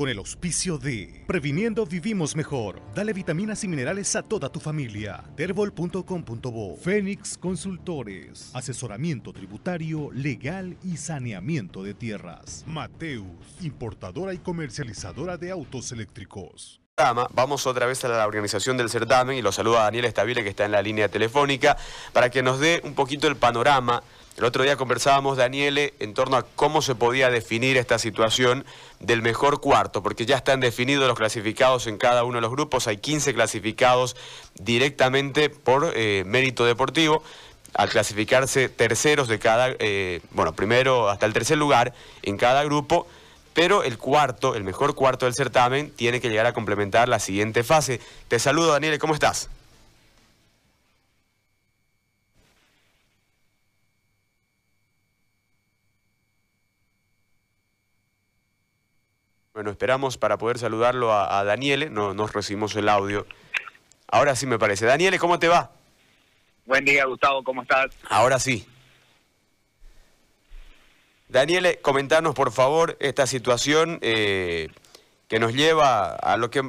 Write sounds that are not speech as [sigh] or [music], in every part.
con el auspicio de Previniendo Vivimos Mejor. Dale vitaminas y minerales a toda tu familia. Terbol.com.bo Fénix Consultores. Asesoramiento tributario, legal y saneamiento de tierras. Mateus, importadora y comercializadora de autos eléctricos. Vamos otra vez a la organización del certamen y lo saluda Daniel Estabile que está en la línea telefónica para que nos dé un poquito el panorama el otro día conversábamos, Daniele, en torno a cómo se podía definir esta situación del mejor cuarto, porque ya están definidos los clasificados en cada uno de los grupos, hay 15 clasificados directamente por eh, mérito deportivo, al clasificarse terceros de cada, eh, bueno, primero hasta el tercer lugar en cada grupo, pero el cuarto, el mejor cuarto del certamen, tiene que llegar a complementar la siguiente fase. Te saludo, Daniele, ¿cómo estás? Bueno, esperamos para poder saludarlo a, Daniele, no nos recibimos el audio. Ahora sí me parece. Daniele, ¿cómo te va? Buen día, Gustavo, ¿cómo estás? Ahora sí. Daniele, comentanos por favor esta situación eh, que nos lleva a lo que,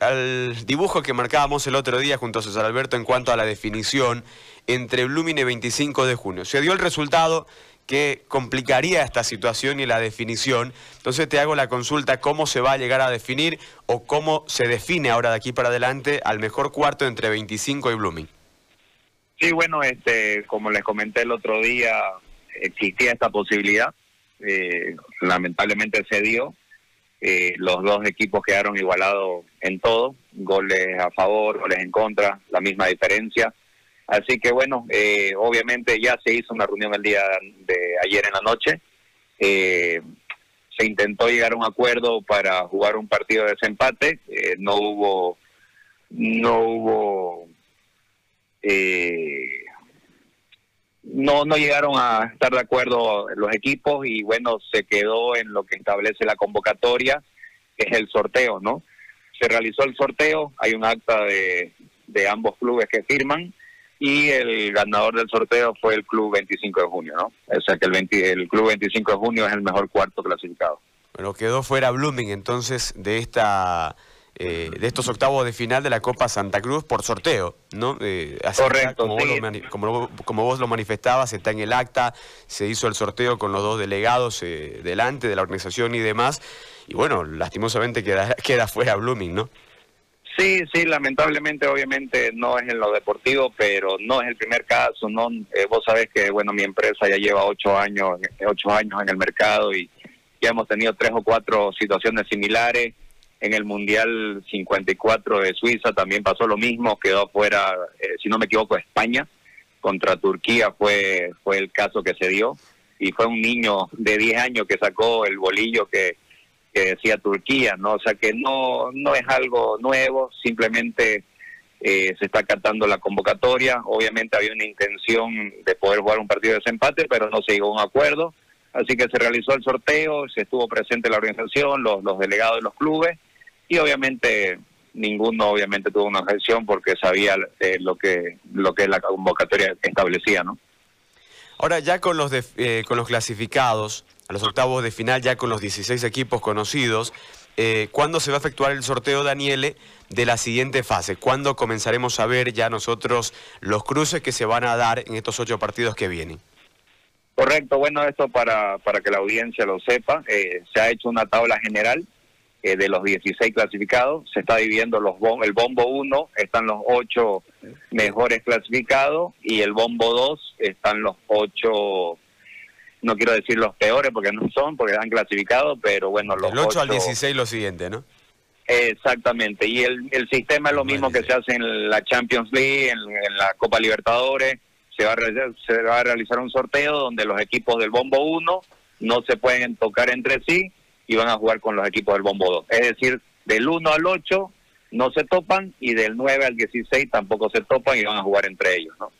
al, dibujo que marcábamos el otro día junto a César Alberto en cuanto a la definición entre Blooming y 25 de junio. Se dio el resultado que complicaría esta situación y la definición. Entonces te hago la consulta, ¿cómo se va a llegar a definir o cómo se define ahora de aquí para adelante al mejor cuarto entre 25 y Blooming? Sí, bueno, este, como les comenté el otro día, existía esta posibilidad. Eh, lamentablemente se dio. Eh, los dos equipos quedaron igualados en todo, goles a favor, goles en contra, la misma diferencia. Así que bueno, eh, obviamente ya se hizo una reunión el día de ayer en la noche. Eh, se intentó llegar a un acuerdo para jugar un partido de desempate. Eh, no hubo, no hubo, no, no llegaron a estar de acuerdo los equipos y bueno, se quedó en lo que establece la convocatoria, que es el sorteo, ¿no? Se realizó el sorteo, hay un acta de, de ambos clubes que firman y el ganador del sorteo fue el Club 25 de Junio, ¿no? O sea que el, el Club 25 de Junio es el mejor cuarto clasificado. Bueno, quedó fuera Blooming entonces de esta eh, de estos octavos de final de la Copa Santa Cruz por sorteo, ¿no? Eh, Correcto, como, vos lo, como, vos lo manifestabas, está en el acta, se hizo el sorteo con los dos delegados eh, delante de la organización y demás, y bueno, lastimosamente queda, [laughs] queda fuera Blooming, ¿no? Sí, sí, lamentablemente, obviamente no es en lo deportivo, pero no es el primer caso. No, eh, vos sabés que bueno, mi empresa ya lleva ocho años, ocho años en el mercado y ya hemos tenido tres o cuatro situaciones similares. En el Mundial 54 de Suiza también pasó lo mismo, quedó afuera, eh, si no me equivoco, España contra Turquía fue fue el caso que se dio y fue un niño de 10 años que sacó el bolillo que que decía Turquía, ¿no? O sea que no, no es algo nuevo, simplemente eh, se está acatando la convocatoria. Obviamente había una intención de poder jugar un partido de desempate, pero no se llegó a un acuerdo. Así que se realizó el sorteo, se estuvo presente la organización, los, los delegados de los clubes, y obviamente ninguno obviamente tuvo una objeción porque sabía eh, lo que lo que la convocatoria establecía, ¿no? Ahora ya con los eh, con los clasificados, a los octavos de final ya con los 16 equipos conocidos. Eh, ¿Cuándo se va a efectuar el sorteo, Daniele, de la siguiente fase? ¿Cuándo comenzaremos a ver ya nosotros los cruces que se van a dar en estos ocho partidos que vienen? Correcto, bueno, esto para, para que la audiencia lo sepa, eh, se ha hecho una tabla general eh, de los 16 clasificados, se está dividiendo los el bombo 1, están los ocho mejores clasificados y el bombo 2 están los ocho no quiero decir los peores porque no son, porque han clasificado, pero bueno, los El 8 al 16 lo siguiente, ¿no? Exactamente, y el, el sistema es lo mismo que se hace en la Champions League, en, la Copa Libertadores, se va, a, se va a realizar un sorteo donde los equipos del Bombo 1 no se pueden tocar entre sí y van a jugar con los equipos del Bombo 2. Es decir, del 1 al 8 no se topan y del 9 al 16 tampoco se topan y van a jugar entre ellos, ¿no?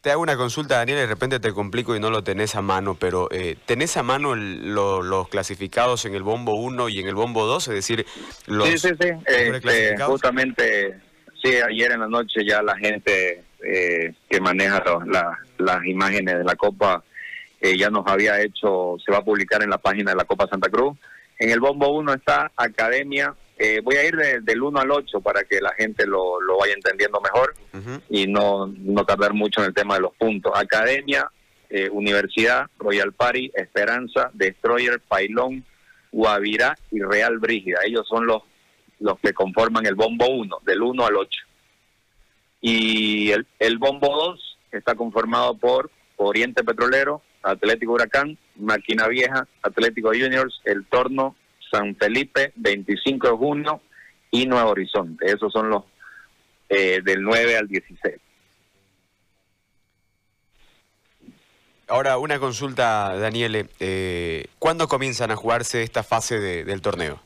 Te hago una consulta, Daniel, y de repente te complico y no lo tenés a mano, pero eh, ¿tenés a mano los clasificados en el bombo 1 y en el bombo 2? Es decir, los... Sí, sí, sí. Este, justamente, sí, ayer en la noche ya la gente eh, que maneja las imágenes de la Copa eh, ya nos había hecho, se va a publicar en la página de la Copa Santa Cruz, En el bombo 1 está Academia. Eh, voy a ir del 1 al 8 para que la gente lo, vaya entendiendo mejor y no, no tardar mucho en el tema de los puntos. Academia, eh, Universidad, Royal Party, Esperanza, Destroyer, Pailón, Guavirá y Real Brígida. Ellos son los, los que conforman el bombo 1, del 1 al 8. Y el, el bombo 2 está conformado por Oriente Petrolero, Atlético Huracán, Máquina Vieja, Atlético Juniors, El Torno, San Felipe, 25 de junio y Nuevo Horizonte. Esos son los eh, del 9 al 16. Ahora, una consulta, Daniele. Eh, ¿Cuándo comienzan a jugarse esta fase del torneo?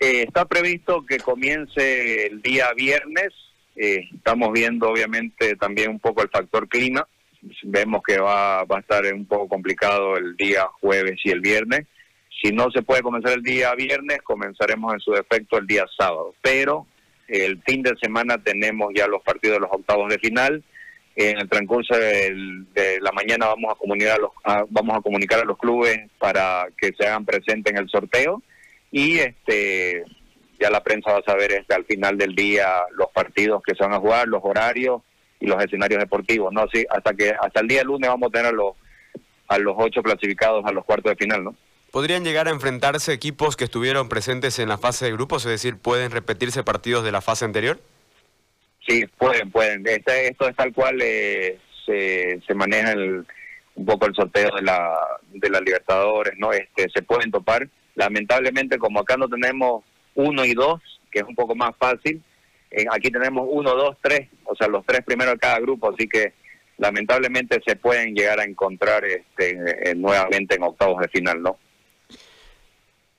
Eh, está previsto que comience el día viernes. Eh, estamos viendo, obviamente, también un poco el factor clima vemos que va, va a estar un poco complicado el día jueves y el viernes. Si no se puede comenzar el día viernes, comenzaremos en su defecto el día sábado. Pero el fin de semana tenemos ya los partidos de los octavos de final. En el transcurso de la mañana vamos a comunicar a los vamos a comunicar a los clubes para que se hagan presentes en el sorteo y este ya la prensa va a saber este, al final del día los partidos que se van a jugar, los horarios y los escenarios deportivos, ¿no? Sí, hasta que hasta el día lunes vamos a tener a los, a los ocho clasificados a los cuartos de final, ¿no? ¿Podrían llegar a enfrentarse equipos que estuvieron presentes en la fase de grupos? Es decir, ¿pueden repetirse partidos de la fase anterior? Sí, pueden, pueden. Este, esto es tal cual eh, se, maneja el, un poco el sorteo de la, de la Libertadores, ¿no? Este, se pueden topar. Lamentablemente, como acá no tenemos uno y dos, que es un poco más fácil, eh, aquí tenemos uno, dos, tres, o sea, los tres primeros de cada grupo, así que lamentablemente se pueden llegar a encontrar este, nuevamente en octavos de final, ¿no?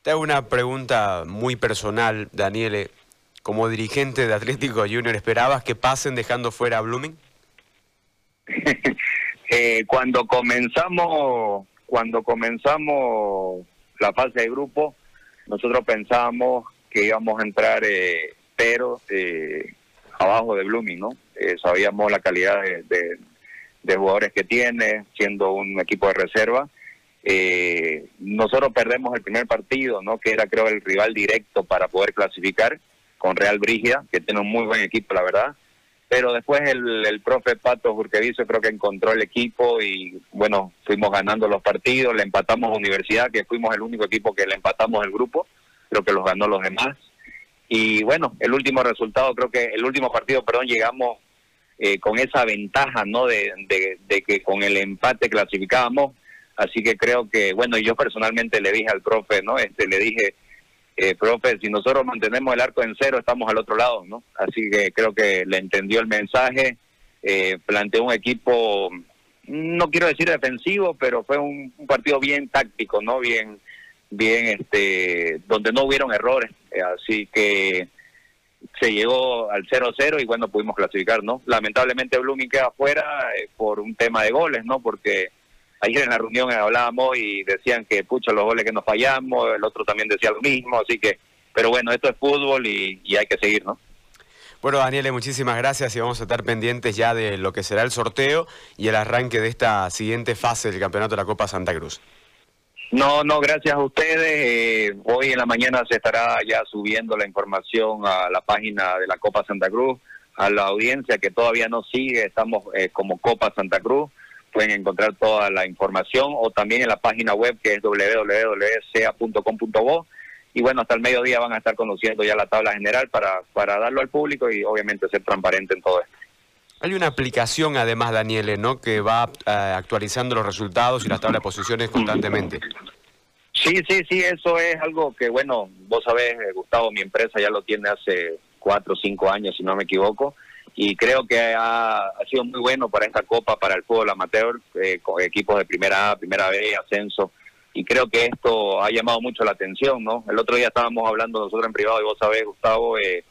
Te una pregunta muy personal, Daniele. Como dirigente de Atlético Junior, ¿esperabas que pasen dejando fuera a Blooming? [laughs] eh, cuando comenzamos, cuando comenzamos la fase de grupo, nosotros pensábamos que íbamos a entrar eh, pero eh, abajo de Blooming, ¿no? Eh, sabíamos la calidad de, jugadores que tiene, siendo un equipo de reserva. Eh, nosotros perdemos el primer partido, ¿no? Que era, creo, el rival directo para poder clasificar con Real Brigia, que tiene un muy buen equipo, la verdad. Pero después el, el profe Pato Jurqueviso creo que encontró el equipo y, bueno, fuimos ganando los partidos, le empatamos Universidad, que fuimos el único equipo que le empatamos el grupo, creo que los ganó los demás. Y bueno, el último resultado, creo que el último partido, perdón, llegamos eh, con esa ventaja, ¿no? De, que con el empate clasificábamos. Así que creo que, bueno, yo personalmente le dije al profe, ¿no? Este, le dije, eh, profe, si nosotros mantenemos el arco en cero, estamos al otro lado, ¿no? Así que creo que le entendió el mensaje, eh, planteó un equipo, no quiero decir defensivo, pero fue un, un partido bien táctico, ¿no? Bien, bien, este, donde no hubieron errores eh, así que se llegó al 0-0 y bueno, pudimos clasificar, ¿no? Lamentablemente Blooming queda afuera eh, por un tema de goles, ¿no? Porque ayer en la reunión hablábamos y decían que, pucha, los goles que nos fallamos, el otro también decía lo mismo, así que, pero bueno, esto es fútbol y, y hay que seguir, ¿no? Bueno, Daniele, muchísimas gracias y vamos a estar pendientes ya de lo que será el sorteo y el arranque de esta siguiente fase del Campeonato de la Copa Santa Cruz. No, no, gracias a ustedes. Eh, hoy en la mañana se estará ya subiendo la información a la página de la Copa Santa Cruz, a la audiencia que todavía no sigue, estamos eh, como Copa Santa Cruz. Pueden encontrar toda la información o también en la página web que es www.ca.com.bo. Y bueno, hasta el mediodía van a estar conociendo ya la tabla general para, para darlo al público y obviamente ser transparente en todo esto. Hay una aplicación además, Daniele, ¿no? Que va eh, actualizando los resultados y las tablas de posiciones constantemente. Sí, sí, sí, eso es algo que, bueno, vos sabés, eh, Gustavo, mi empresa ya lo tiene hace cuatro o cinco años, si no me equivoco, y creo que ha, sido muy bueno para esta copa, para el fútbol amateur, eh, con equipos de primera A, primera B, ascenso, y creo que esto ha llamado mucho la atención, ¿no? El otro día estábamos hablando nosotros en privado y vos sabés, Gustavo, eh,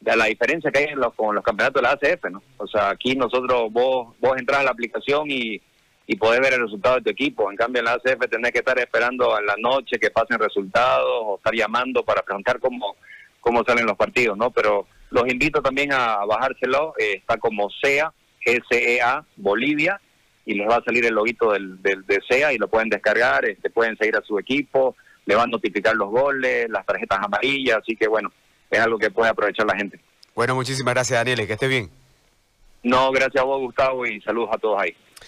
de la diferencia que hay en los, con los campeonatos de la ACF, ¿no? O sea, aquí nosotros, vos, vos entras a la aplicación y, y podés ver el resultado de tu equipo. En cambio, en la ACF tenés que estar esperando a la noche que pasen resultados o estar llamando para preguntar cómo, cómo salen los partidos, ¿no? Pero los invito también a bajárselo. Eh, está como SEA, SEA, Bolivia, y les va a salir el loguito del, del, de SEA y lo pueden descargar, este, pueden seguir a su equipo, le va a notificar los goles, las tarjetas amarillas, así que bueno, es algo que puede aprovechar la gente. Bueno, muchísimas gracias Daniel, que esté bien. No, gracias a vos Gustavo y saludos a todos ahí.